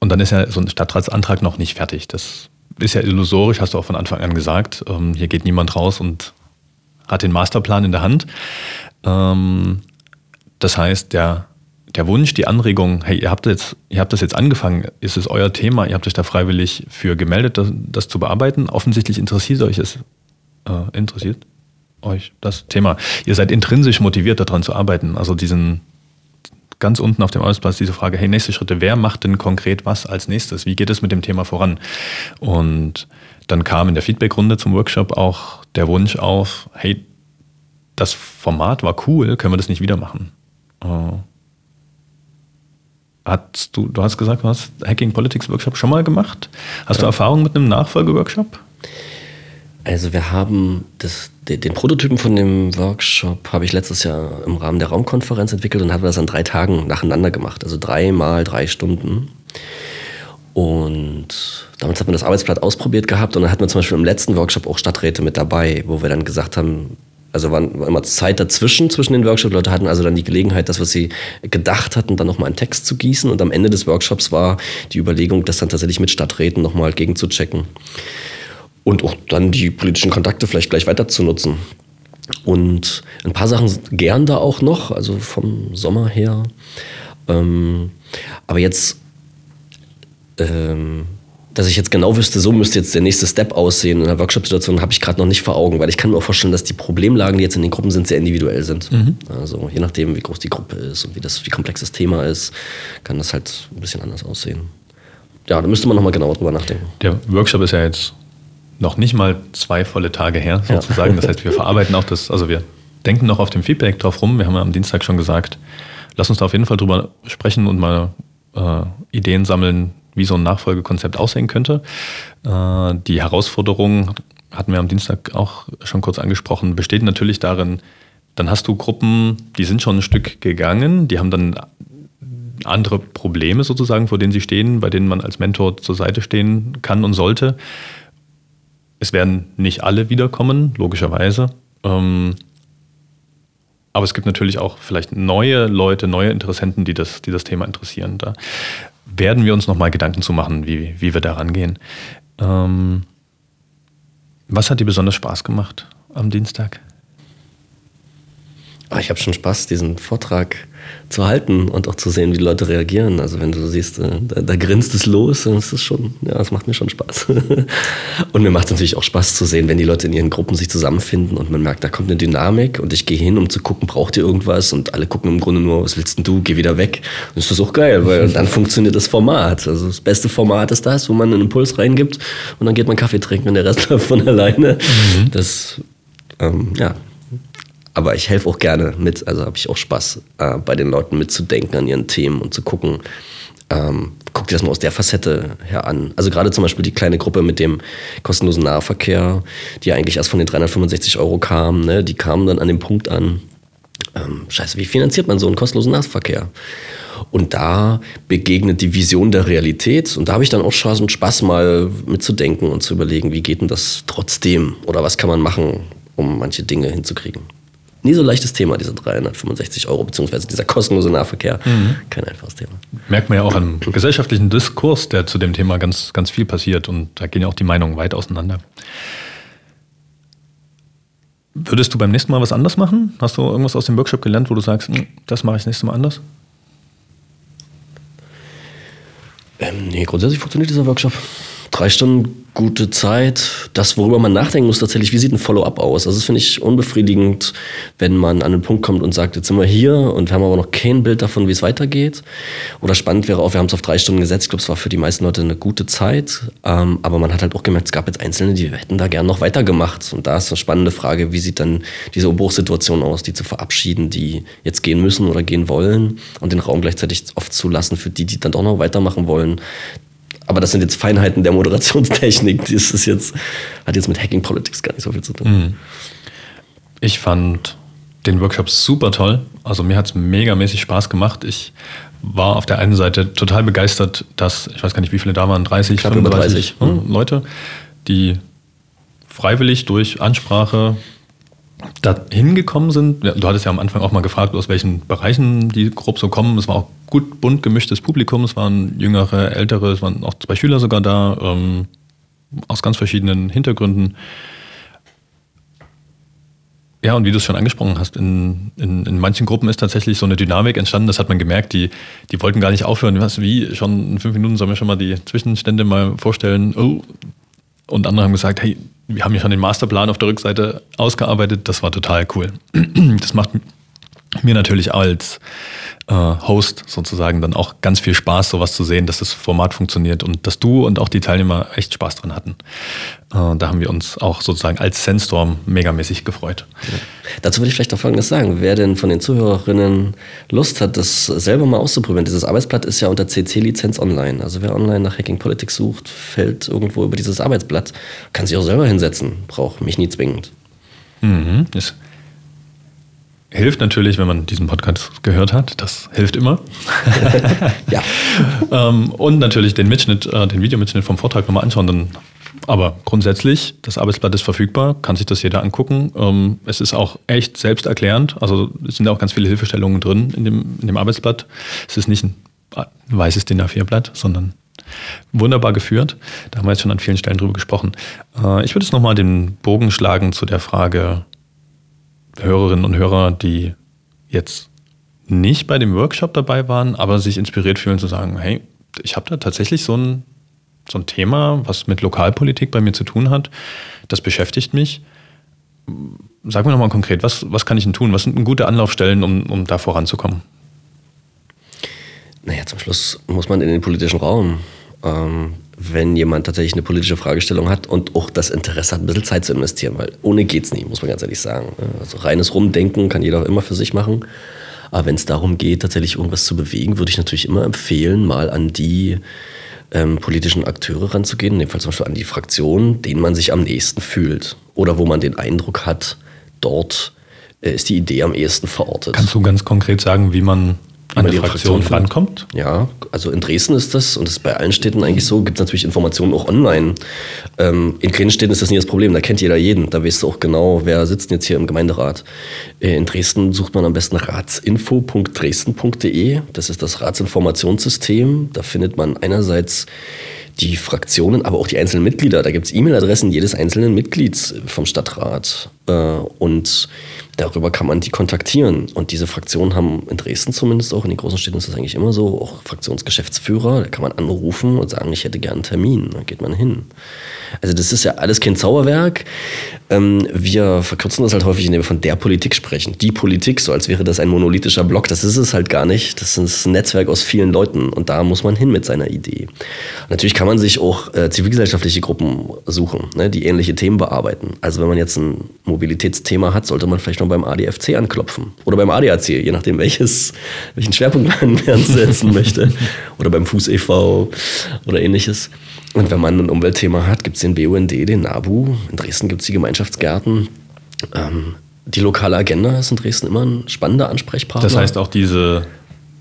Und dann ist ja so ein Stadtratsantrag noch nicht fertig. Das ist ja illusorisch, hast du auch von Anfang an gesagt. Ähm, hier geht niemand raus und hat den Masterplan in der Hand. Ähm, das heißt, der, der Wunsch, die Anregung, hey, ihr habt, jetzt, ihr habt das jetzt angefangen, ist es euer Thema, ihr habt euch da freiwillig für gemeldet, das, das zu bearbeiten. Offensichtlich interessiert euch es. Äh, interessiert euch das Thema. Ihr seid intrinsisch motiviert, daran zu arbeiten. Also diesen, ganz unten auf dem Arbeitsplatz diese Frage, hey, nächste Schritte, wer macht denn konkret was als nächstes? Wie geht es mit dem Thema voran? Und dann kam in der Feedbackrunde zum Workshop auch der Wunsch auf, hey, das Format war cool, können wir das nicht wieder machen? Äh, hast du, du hast gesagt, du hast Hacking Politics Workshop schon mal gemacht. Hast ja. du Erfahrung mit einem Nachfolgeworkshop? Also wir haben das, den Prototypen von dem Workshop habe ich letztes Jahr im Rahmen der Raumkonferenz entwickelt und haben das an drei Tagen nacheinander gemacht. Also dreimal drei Stunden. Und damals hat man das Arbeitsblatt ausprobiert gehabt und dann hatten wir zum Beispiel im letzten Workshop auch Stadträte mit dabei, wo wir dann gesagt haben, also war immer Zeit dazwischen, zwischen den Workshops. Leute hatten also dann die Gelegenheit, das, was sie gedacht hatten, dann nochmal einen Text zu gießen. Und am Ende des Workshops war die Überlegung, das dann tatsächlich mit Stadträten nochmal gegenzuchecken und auch dann die politischen Kontakte vielleicht gleich weiter zu nutzen. Und ein paar Sachen gern da auch noch, also vom Sommer her. Ähm, aber jetzt, ähm, dass ich jetzt genau wüsste, so müsste jetzt der nächste Step aussehen in der Workshop-Situation, habe ich gerade noch nicht vor Augen, weil ich kann mir auch vorstellen, dass die Problemlagen, die jetzt in den Gruppen sind, sehr individuell sind. Mhm. Also je nachdem, wie groß die Gruppe ist und wie, das, wie komplex das Thema ist, kann das halt ein bisschen anders aussehen. Ja, da müsste man nochmal genauer drüber nachdenken. Der Workshop ist ja jetzt noch nicht mal zwei volle Tage her, sozusagen. Ja. Das heißt, wir verarbeiten auch das, also wir denken noch auf dem Feedback drauf rum. Wir haben ja am Dienstag schon gesagt, lass uns da auf jeden Fall drüber sprechen und mal äh, Ideen sammeln, wie so ein Nachfolgekonzept aussehen könnte. Äh, die Herausforderung, hatten wir am Dienstag auch schon kurz angesprochen, besteht natürlich darin, dann hast du Gruppen, die sind schon ein Stück gegangen, die haben dann andere Probleme sozusagen, vor denen sie stehen, bei denen man als Mentor zur Seite stehen kann und sollte. Es werden nicht alle wiederkommen, logischerweise. Ähm, aber es gibt natürlich auch vielleicht neue Leute, neue Interessenten, die das, die das Thema interessieren. Da werden wir uns nochmal Gedanken zu machen, wie, wie wir da rangehen. Ähm, was hat dir besonders Spaß gemacht am Dienstag? Ah, ich habe schon Spaß, diesen Vortrag zu halten und auch zu sehen, wie die Leute reagieren. Also wenn du siehst, äh, da, da grinst es los, dann ist es schon, ja, das macht mir schon Spaß. (laughs) und mir macht es natürlich auch Spaß zu sehen, wenn die Leute in ihren Gruppen sich zusammenfinden und man merkt, da kommt eine Dynamik und ich gehe hin, um zu gucken, braucht ihr irgendwas? Und alle gucken im Grunde nur, was willst denn du? Geh wieder weg. Und das ist auch geil, weil (laughs) dann funktioniert das Format. Also das beste Format ist das, wo man einen Impuls reingibt und dann geht man Kaffee trinken und der Rest (laughs) läuft von alleine. Mhm. Das, ähm, ja, aber ich helfe auch gerne mit, also habe ich auch Spaß, äh, bei den Leuten mitzudenken an ihren Themen und zu gucken, ähm, guck dir das mal aus der Facette her an. Also gerade zum Beispiel die kleine Gruppe mit dem kostenlosen Nahverkehr, die eigentlich erst von den 365 Euro kam, ne, die kamen dann an dem Punkt an, ähm, scheiße, wie finanziert man so einen kostenlosen Nahverkehr? Und da begegnet die Vision der Realität. Und da habe ich dann auch schon Spaß, mal mitzudenken und zu überlegen, wie geht denn das trotzdem? Oder was kann man machen, um manche Dinge hinzukriegen? Nie so leichtes Thema, diese 365 Euro, beziehungsweise dieser kostenlose Nahverkehr. Mhm. Kein einfaches Thema. Merkt man ja auch am gesellschaftlichen Diskurs, der zu dem Thema ganz, ganz viel passiert. Und da gehen ja auch die Meinungen weit auseinander. Würdest du beim nächsten Mal was anders machen? Hast du irgendwas aus dem Workshop gelernt, wo du sagst, hm, das mache ich das nächste Mal anders? Ähm, nee, grundsätzlich funktioniert dieser Workshop. Drei Stunden gute Zeit. Das, worüber man nachdenken muss, tatsächlich, wie sieht ein Follow-up aus? Also das finde ich unbefriedigend, wenn man an den Punkt kommt und sagt, jetzt sind wir hier und wir haben aber noch kein Bild davon, wie es weitergeht. Oder spannend wäre auch, wir haben es auf drei Stunden gesetzt. Ich glaube, es war für die meisten Leute eine gute Zeit. Ähm, aber man hat halt auch gemerkt, es gab jetzt Einzelne, die hätten da gern noch weitergemacht. Und da ist eine spannende Frage, wie sieht dann diese Umbruchssituation aus, die zu verabschieden, die jetzt gehen müssen oder gehen wollen und den Raum gleichzeitig oft zulassen für die, die dann doch noch weitermachen wollen. Aber das sind jetzt Feinheiten der Moderationstechnik. Das ist jetzt, hat jetzt mit Hacking Politics gar nicht so viel zu tun. Mhm. Ich fand den Workshop super toll. Also mir hat es megamäßig Spaß gemacht. Ich war auf der einen Seite total begeistert, dass, ich weiß gar nicht, wie viele da waren, 30, 35 30. Leute, die freiwillig durch Ansprache da hingekommen sind. Du hattest ja am Anfang auch mal gefragt, aus welchen Bereichen die grob so kommen. Es war auch gut bunt gemischtes Publikum. Es waren jüngere, ältere, es waren auch zwei Schüler sogar da, ähm, aus ganz verschiedenen Hintergründen. Ja, und wie du es schon angesprochen hast, in, in, in manchen Gruppen ist tatsächlich so eine Dynamik entstanden, das hat man gemerkt, die, die wollten gar nicht aufhören. Was, wie, schon in fünf Minuten sollen wir schon mal die Zwischenstände mal vorstellen. Oh. Und andere haben gesagt, hey, wir haben ja schon den Masterplan auf der Rückseite ausgearbeitet, das war total cool. (clears throat) Das macht mir natürlich als äh, Host sozusagen dann auch ganz viel Spaß, sowas zu sehen, dass das Format funktioniert und dass du und auch die Teilnehmer echt Spaß dran hatten. Äh, da haben wir uns auch sozusagen als Sandstorm megamäßig gefreut. Ja. Dazu würde ich vielleicht noch Folgendes sagen. Wer denn von den Zuhörerinnen Lust hat, das selber mal auszuprobieren, dieses Arbeitsblatt ist ja unter CC-Lizenz online. Also wer online nach Hacking Politics sucht, fällt irgendwo über dieses Arbeitsblatt, kann sich auch selber hinsetzen, braucht mich nie zwingend. Mhm. Ist Hilft natürlich, wenn man diesen Podcast gehört hat. Das hilft immer. (laughs) ja. ähm, und natürlich den Mitschnitt, äh, den Videomitschnitt vom Vortrag nochmal anschauen. Dann, aber grundsätzlich, das Arbeitsblatt ist verfügbar, kann sich das jeder angucken. Ähm, es ist auch echt selbsterklärend. Also es sind auch ganz viele Hilfestellungen drin in dem, in dem Arbeitsblatt. Es ist nicht ein weißes DIN A4-Blatt, sondern wunderbar geführt. Da haben wir jetzt schon an vielen Stellen drüber gesprochen. Äh, ich würde jetzt nochmal den Bogen schlagen zu der Frage, Hörerinnen und Hörer, die jetzt nicht bei dem Workshop dabei waren, aber sich inspiriert fühlen zu sagen, hey, ich habe da tatsächlich so ein, so ein Thema, was mit Lokalpolitik bei mir zu tun hat, das beschäftigt mich. Sag mir nochmal konkret, was, was kann ich denn tun? Was sind gute Anlaufstellen, um, um da voranzukommen? Naja, zum Schluss muss man in den politischen Raum. Ähm, wenn jemand tatsächlich eine politische Fragestellung hat und auch das Interesse hat, ein bisschen Zeit zu investieren, weil ohne geht's nicht, muss man ganz ehrlich sagen. Also reines Rumdenken kann jeder immer für sich machen. Aber wenn es darum geht, tatsächlich irgendwas zu bewegen, würde ich natürlich immer empfehlen, mal an die ähm, politischen Akteure ranzugehen, in dem Fall zum Beispiel an die Fraktionen, denen man sich am nächsten fühlt oder wo man den Eindruck hat, dort äh, ist die Idee am ehesten verortet. Kannst du ganz konkret sagen, wie man an die Fraktion, Fraktion rankommt? Ja, also in Dresden ist das, und das ist bei allen Städten eigentlich so, gibt es natürlich Informationen auch online. Ähm, in kleinen Städten ist das nie das Problem, da kennt jeder jeden, da weißt du auch genau, wer sitzt jetzt hier im Gemeinderat. Äh, in Dresden sucht man am besten ratsinfo.dresden.de, das ist das Ratsinformationssystem, da findet man einerseits die Fraktionen, aber auch die einzelnen Mitglieder. Da gibt es E-Mail-Adressen jedes einzelnen Mitglieds vom Stadtrat. Äh, und Darüber kann man die kontaktieren. Und diese Fraktionen haben in Dresden zumindest auch, in den großen Städten ist das eigentlich immer so, auch Fraktionsgeschäftsführer. Da kann man anrufen und sagen, ich hätte gern einen Termin. Da geht man hin. Also das ist ja alles kein Zauberwerk. Ähm, wir verkürzen das halt häufig, indem wir von der Politik sprechen. Die Politik, so als wäre das ein monolithischer Block. Das ist es halt gar nicht. Das ist ein Netzwerk aus vielen Leuten und da muss man hin mit seiner Idee. Natürlich kann man sich auch äh, zivilgesellschaftliche Gruppen suchen, ne, die ähnliche Themen bearbeiten. Also wenn man jetzt ein Mobilitätsthema hat, sollte man vielleicht noch beim ADFC anklopfen oder beim ADAC, je nachdem welches, welchen Schwerpunkt man (laughs) setzen möchte. Oder beim Fuß e.V. oder ähnliches. Und wenn man ein Umweltthema hat, gibt es den BUND, den NABU. In Dresden gibt es die Gemeinschaftsgärten. Ähm, die lokale Agenda ist in Dresden immer ein spannender Ansprechpartner. Das heißt auch diese,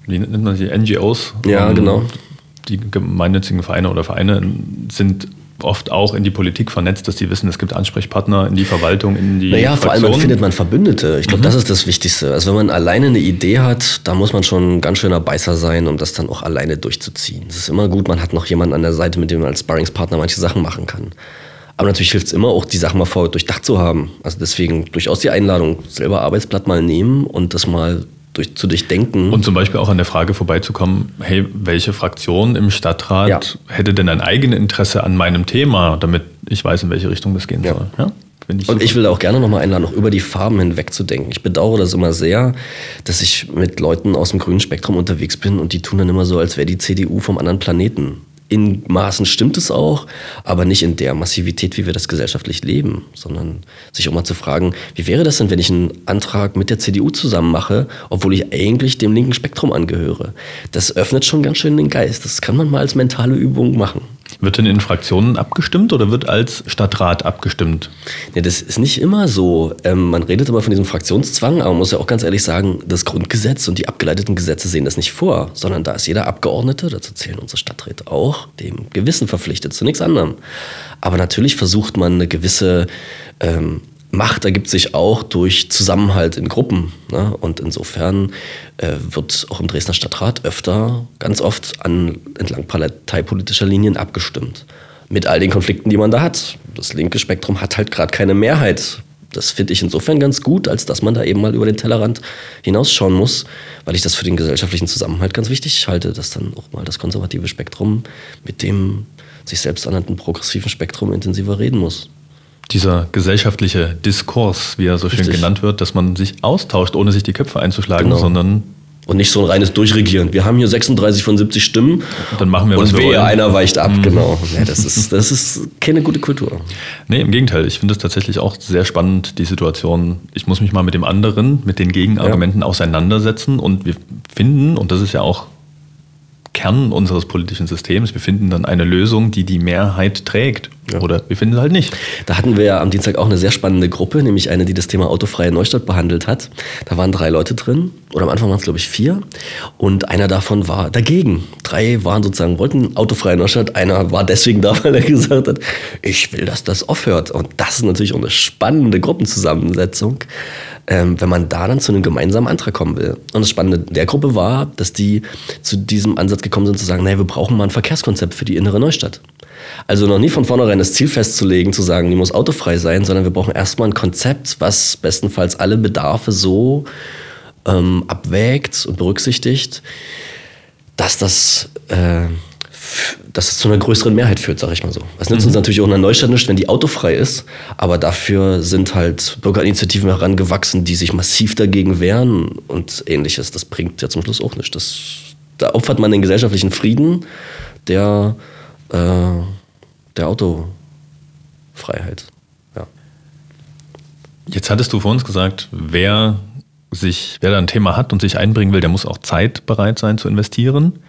wie nennt man sie, NGOs? Ja, genau. Die gemeinnützigen Vereine oder Vereine sind oft auch in die Politik vernetzt, dass die wissen, es gibt Ansprechpartner in die Verwaltung, in die. Naja, vor allem findet man Verbündete. Ich glaube, mhm. das ist das Wichtigste. Also wenn man alleine eine Idee hat, da muss man schon ein ganz schöner Beißer sein, um das dann auch alleine durchzuziehen. Es ist immer gut, man hat noch jemanden an der Seite, mit dem man als Sparringspartner manche Sachen machen kann. Aber natürlich hilft es immer auch, die Sachen mal vorher durchdacht zu haben. Also deswegen durchaus die Einladung, selber Arbeitsblatt mal nehmen und das mal durch, zu durchdenken. Und zum Beispiel auch an der Frage vorbeizukommen, hey, welche Fraktion im Stadtrat ja. hätte denn ein eigenes Interesse an meinem Thema, damit ich weiß, in welche Richtung das gehen ja. soll. Ja? Ich und ich will da auch gerne nochmal einladen, noch über die Farben hinweg zu denken. Ich bedauere das immer sehr, dass ich mit Leuten aus dem grünen Spektrum unterwegs bin und die tun dann immer so, als wäre die CDU vom anderen Planeten in Maßen stimmt es auch, aber nicht in der Massivität, wie wir das gesellschaftlich leben, sondern sich auch mal zu fragen, wie wäre das denn, wenn ich einen Antrag mit der CDU zusammen mache, obwohl ich eigentlich dem linken Spektrum angehöre? Das öffnet schon ganz schön den Geist. Das kann man mal als mentale Übung machen. Wird denn in Fraktionen abgestimmt oder wird als Stadtrat abgestimmt? Ja, das ist nicht immer so. Ähm, man redet immer von diesem Fraktionszwang, aber man muss ja auch ganz ehrlich sagen, das Grundgesetz und die abgeleiteten Gesetze sehen das nicht vor, sondern da ist jeder Abgeordnete, dazu zählen unsere Stadträte auch, dem Gewissen verpflichtet, zu nichts anderem. Aber natürlich versucht man eine gewisse ähm, Macht ergibt sich auch durch Zusammenhalt in Gruppen. Ne? Und insofern äh, wird auch im Dresdner Stadtrat öfter, ganz oft an, entlang parteipolitischer Linien abgestimmt. Mit all den Konflikten, die man da hat. Das linke Spektrum hat halt gerade keine Mehrheit. Das finde ich insofern ganz gut, als dass man da eben mal über den Tellerrand hinausschauen muss, weil ich das für den gesellschaftlichen Zusammenhalt ganz wichtig halte, dass dann auch mal das konservative Spektrum mit dem sich selbst ernannten progressiven Spektrum intensiver reden muss. Dieser gesellschaftliche Diskurs, wie er so schön Richtig. genannt wird, dass man sich austauscht, ohne sich die Köpfe einzuschlagen, Genau. sondern Und nicht so ein reines Durchregieren. Wir haben hier 36 von 70 Stimmen. dann machen wir, was Und wir wehe, einer weicht ab, genau. Ja, das, ist, das ist keine gute Kultur. Nee, im Gegenteil. Ich finde es tatsächlich auch sehr spannend, die Situation. Ich muss mich mal mit dem anderen, mit den Gegenargumenten auseinandersetzen und wir finden, und das ist ja auch Kern unseres politischen Systems, wir finden dann eine Lösung, die die Mehrheit trägt. Ja. Oder wir finden sie halt nicht. Da hatten wir ja am Dienstag auch eine sehr spannende Gruppe, nämlich eine, die das Thema autofreie Neustadt behandelt hat. Da waren drei Leute drin, oder am Anfang waren es, glaube ich, vier. Und einer davon war dagegen. Drei waren sozusagen, wollten autofreie Neustadt. Einer war deswegen da, (laughs) weil er gesagt hat, ich will, dass das aufhört. Und das ist natürlich auch eine spannende Gruppenzusammensetzung, ähm, wenn man da dann zu einem gemeinsamen Antrag kommen will. Und das Spannende der Gruppe war, dass die zu diesem Ansatz gekommen sind, zu sagen, naja, wir brauchen mal ein Verkehrskonzept für die innere Neustadt. Also noch nie von vornherein das Ziel festzulegen, zu sagen, die muss autofrei sein, sondern wir brauchen erstmal ein Konzept, was bestenfalls alle Bedarfe so ähm, abwägt und berücksichtigt, dass das, äh, dass es zu einer größeren Mehrheit führt, sage ich mal so. Das nützt uns natürlich auch in der Neustadt nicht, wenn die autofrei ist, aber dafür sind halt Bürgerinitiativen herangewachsen, die sich massiv dagegen wehren und ähnliches. Das bringt ja zum Schluss auch nichts. Das, da opfert man den gesellschaftlichen Frieden der, äh, der Autofreiheit. Ja. Jetzt hattest du vor uns gesagt, wer sich, wer da ein Thema hat und sich einbringen will, der muss auch Zeit bereit sein zu investieren.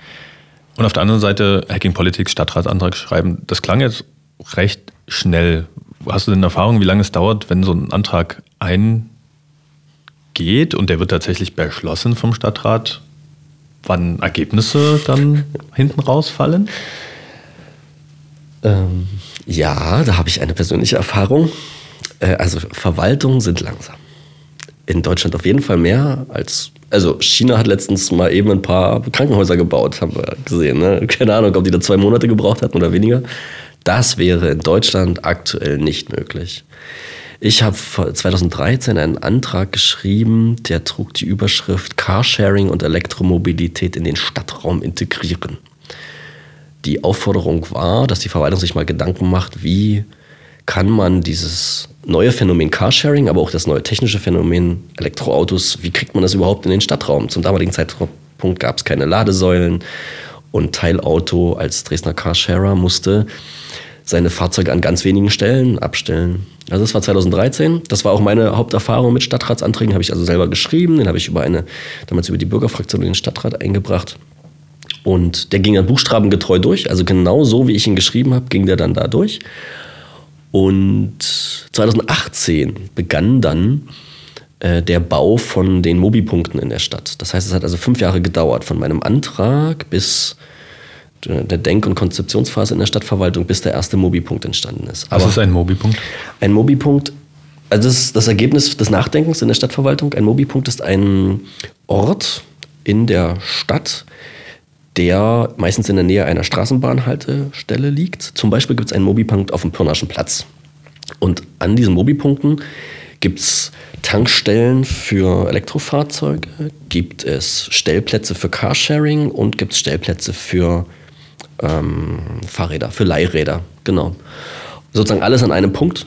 Und auf der anderen Seite Hacking Politics, Stadtratsantrag schreiben. Das klang jetzt recht schnell. Hast du denn Erfahrung, wie lange es dauert, wenn so ein Antrag eingeht und der wird tatsächlich beschlossen vom Stadtrat? Wann Ergebnisse dann (laughs) hinten rausfallen? Ähm, ja, da habe ich eine persönliche Erfahrung. Äh, also Verwaltungen sind langsam. In Deutschland auf jeden Fall mehr als. Also China hat letztens mal eben ein paar Krankenhäuser gebaut, haben wir gesehen. Ne? Keine Ahnung, ob die da zwei Monate gebraucht hatten oder weniger. Das wäre in Deutschland aktuell nicht möglich. Ich habe 2013 einen Antrag geschrieben, der trug die Überschrift Carsharing und Elektromobilität in den Stadtraum integrieren. Die Aufforderung war, dass die Verwaltung sich mal Gedanken macht, wie kann man dieses neue Phänomen Carsharing, aber auch das neue technische Phänomen Elektroautos, wie kriegt man das überhaupt in den Stadtraum? Zum damaligen Zeitpunkt gab es keine Ladesäulen und Teilauto als Dresdner Carsharer musste seine Fahrzeuge an ganz wenigen Stellen abstellen. Also das war 2013. Das war auch meine Haupterfahrung mit Stadtratsanträgen. Habe ich also selber geschrieben. Den habe ich über eine, damals über die Bürgerfraktion in den Stadtrat eingebracht. Und der ging dann buchstabengetreu durch. Also genau so, wie ich ihn geschrieben habe, ging der dann da durch. Und 2018 begann dann äh, der Bau von den Mobipunkten in der Stadt. Das heißt, es hat also fünf Jahre gedauert, von meinem Antrag bis äh, der Denk- und Konzeptionsphase in der Stadtverwaltung, bis der erste Mobipunkt entstanden ist. Was ist ein Mobipunkt? Ein Mobipunkt, also das ist das Ergebnis des Nachdenkens in der Stadtverwaltung. Ein Mobipunkt ist ein Ort in der Stadt, der meistens in der Nähe einer Straßenbahnhaltestelle liegt. Zum Beispiel gibt es einen Mobipunkt auf dem Pirnaschen Platz. Und an diesen Mobipunkten gibt es Tankstellen für Elektrofahrzeuge, gibt es Stellplätze für Carsharing und gibt es Stellplätze für ähm, Fahrräder, für Leihräder, genau. Sozusagen alles an einem Punkt.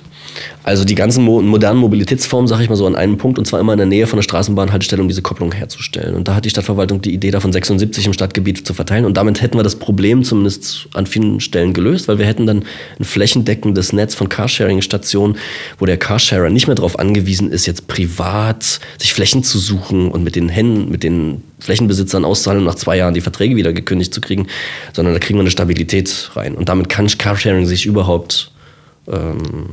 Also die ganzen mo modernen Mobilitätsformen, sage ich mal so, an einem Punkt und zwar immer in der Nähe von der Straßenbahnhaltestelle, um diese Kopplung herzustellen. Und da hat die Stadtverwaltung die Idee davon, 76 im Stadtgebiet zu verteilen. Und damit hätten wir das Problem zumindest an vielen Stellen gelöst, weil wir hätten dann ein flächendeckendes Netz von Carsharing-Stationen, wo der Carsharer nicht mehr darauf angewiesen ist, jetzt privat sich Flächen zu suchen und mit den Händen, mit den Flächenbesitzern auszahlen und nach zwei Jahren die Verträge wieder gekündigt zu kriegen, sondern da kriegen wir eine Stabilität rein. Und damit kann Carsharing sich überhaupt ähm,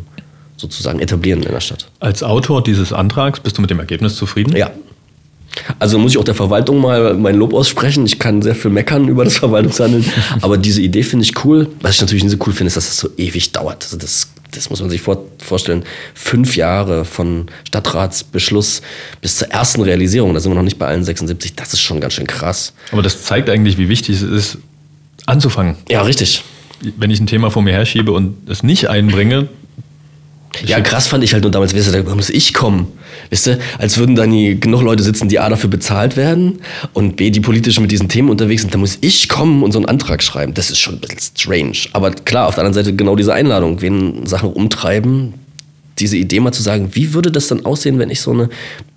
sozusagen etablieren in der Stadt. Als Autor dieses Antrags bist du mit dem Ergebnis zufrieden? Ja. Also muss ich auch der Verwaltung mal mein Lob aussprechen. Ich kann sehr viel meckern über das (laughs) Verwaltungshandeln, aber diese Idee finde ich cool. Was ich natürlich nicht so cool finde, ist, dass das so ewig dauert. Also das, das muss man sich vor, vorstellen. Fünf Jahre von Stadtratsbeschluss bis zur ersten Realisierung, da sind wir noch nicht bei allen 76, das ist schon ganz schön krass. Aber das zeigt eigentlich, wie wichtig es ist, anzufangen. Ja, richtig. Wenn ich ein Thema vor mir herschiebe und es nicht einbringe, Ja, krass fand ich halt nur damals, weißt du, da muss ich kommen. Weißt du, als würden dann die, genug Leute sitzen, die A dafür bezahlt werden und B, die politisch mit diesen Themen unterwegs sind, da muss ich kommen und so einen Antrag schreiben. Das ist schon ein bisschen strange. Aber klar, auf der anderen Seite genau diese Einladung, wen Sachen umtreiben, diese Idee mal zu sagen, wie würde das dann aussehen, wenn ich so, eine,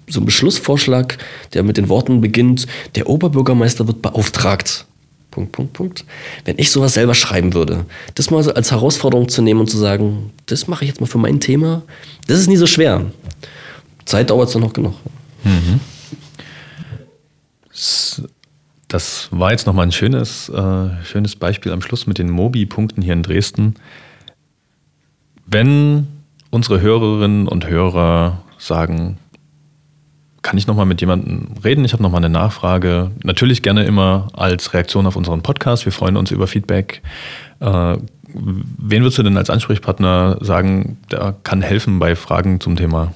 so einen Beschlussvorschlag, der mit den Worten beginnt, der Oberbürgermeister wird beauftragt. Punkt, Punkt, Punkt. Wenn ich sowas selber schreiben würde, das mal als Herausforderung zu nehmen und zu sagen, das mache ich jetzt mal für mein Thema, das ist nie so schwer. Zeit dauert es noch genug. Mhm. Das war jetzt nochmal ein schönes, äh, schönes Beispiel am Schluss mit den Mobi-Punkten hier in Dresden. Wenn unsere Hörerinnen und Hörer sagen, kann ich nochmal mit jemandem reden? Ich habe nochmal eine Nachfrage. Natürlich gerne immer als Reaktion auf unseren Podcast. Wir freuen uns über Feedback. Äh, wen würdest du denn als Ansprechpartner sagen, der kann helfen bei Fragen zum Thema?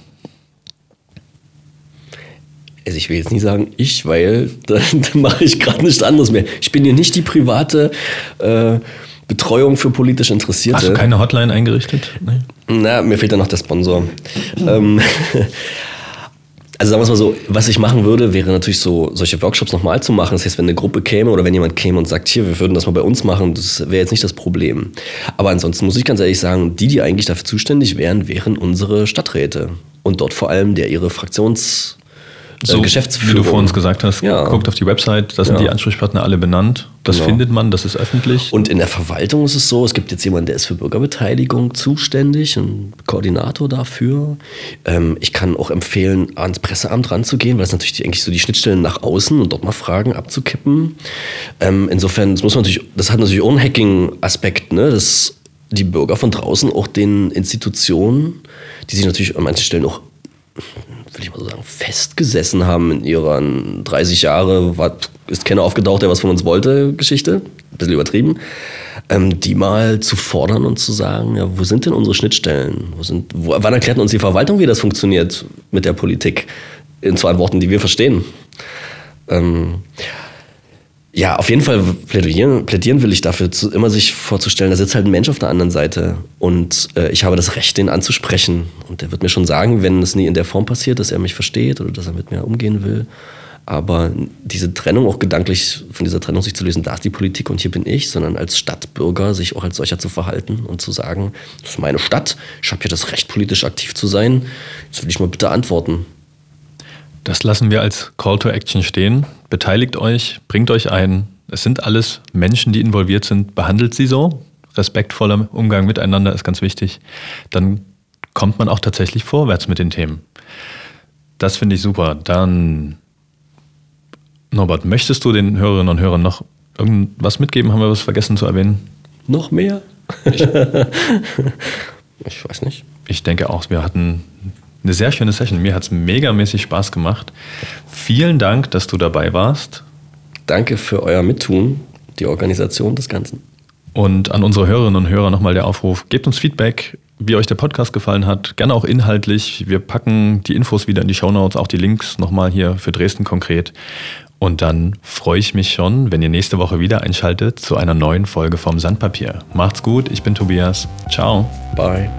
Also ich will jetzt nicht sagen ich, weil (laughs) da, da mache ich gerade nichts anderes mehr. Ich bin hier nicht die private äh, Betreuung für politisch Interessierte. Hast du keine Hotline eingerichtet? Nee. Na, mir fehlt da noch der Sponsor. ähm, also sagen wir es mal so, was ich machen würde, wäre natürlich so, solche Workshops nochmal zu machen. Das heißt, wenn eine Gruppe käme oder wenn jemand käme und sagt, hier, wir würden das mal bei uns machen, das wäre jetzt nicht das Problem. Aber ansonsten muss ich ganz ehrlich sagen, die, die eigentlich dafür zuständig wären, wären unsere Stadträte. Und dort vor allem der ihre Fraktions- äh, so, Geschäftsführung. Wie du vor uns gesagt hast, ja. guckt auf die Website, da sind ja. die Ansprechpartner alle benannt. Das genau. findet man, das ist öffentlich. Und in der Verwaltung ist es so, es gibt jetzt jemanden, der ist für Bürgerbeteiligung zuständig, ein Koordinator dafür. Ähm, ich kann auch empfehlen, ans Presseamt ranzugehen, weil es natürlich die, eigentlich so die Schnittstellen nach außen und dort mal Fragen abzukippen. Ähm, insofern, das muss man natürlich, das hat natürlich auch einen Hacking-Aspekt, ne? dass die Bürger von draußen auch den Institutionen, die sich natürlich an manchen Stellen auch will ich mal so sagen, festgesessen haben in ihren 30 Jahre, war, ist keiner aufgetaucht, der was von uns wollte, Geschichte, ein bisschen übertrieben, ähm, die mal zu fordern und zu sagen, ja, wo sind denn unsere Schnittstellen? Wo sind, wo, wann erklärt uns die Verwaltung, wie das funktioniert mit der Politik? In zwei Worten, die wir verstehen. Ähm, ja, auf jeden Fall plädieren, plädieren will ich dafür, zu, immer sich vorzustellen, da sitzt halt ein Mensch auf der anderen Seite und äh, ich habe das Recht, den anzusprechen. Und der wird mir schon sagen, wenn es nie in der Form passiert, dass er mich versteht oder dass er mit mir umgehen will. Aber diese Trennung auch gedanklich von dieser Trennung sich zu lösen, da ist die Politik und hier bin ich, sondern als Stadtbürger sich auch als solcher zu verhalten und zu sagen, das ist meine Stadt, ich habe hier das Recht, politisch aktiv zu sein. Jetzt will ich mal bitte antworten. Das lassen wir als Call to Action stehen. Beteiligt euch, bringt euch ein. Es sind alles Menschen, die involviert sind. Behandelt sie so. Respektvoller Umgang miteinander ist ganz wichtig. Dann kommt man auch tatsächlich vorwärts mit den Themen. Das finde ich super. Dann, Norbert, möchtest du den Hörerinnen und Hörern noch irgendwas mitgeben? Haben wir was vergessen zu erwähnen? Noch mehr? Ich, (laughs) ich weiß nicht. Ich denke auch, wir hatten eine sehr schöne Session. Mir hat es megamäßig Spaß gemacht. Vielen Dank, dass du dabei warst. Danke für euer Mittun, die Organisation des Ganzen. Und an unsere Hörerinnen und Hörer nochmal der Aufruf, gebt uns Feedback, wie euch der Podcast gefallen hat, gerne auch inhaltlich. Wir packen die Infos wieder in die Shownotes, auch die Links nochmal hier für Dresden konkret. Und dann freue ich mich schon, wenn ihr nächste Woche wieder einschaltet zu einer neuen Folge vom Sandpapier. Macht's gut, ich bin Tobias. Ciao. Bye.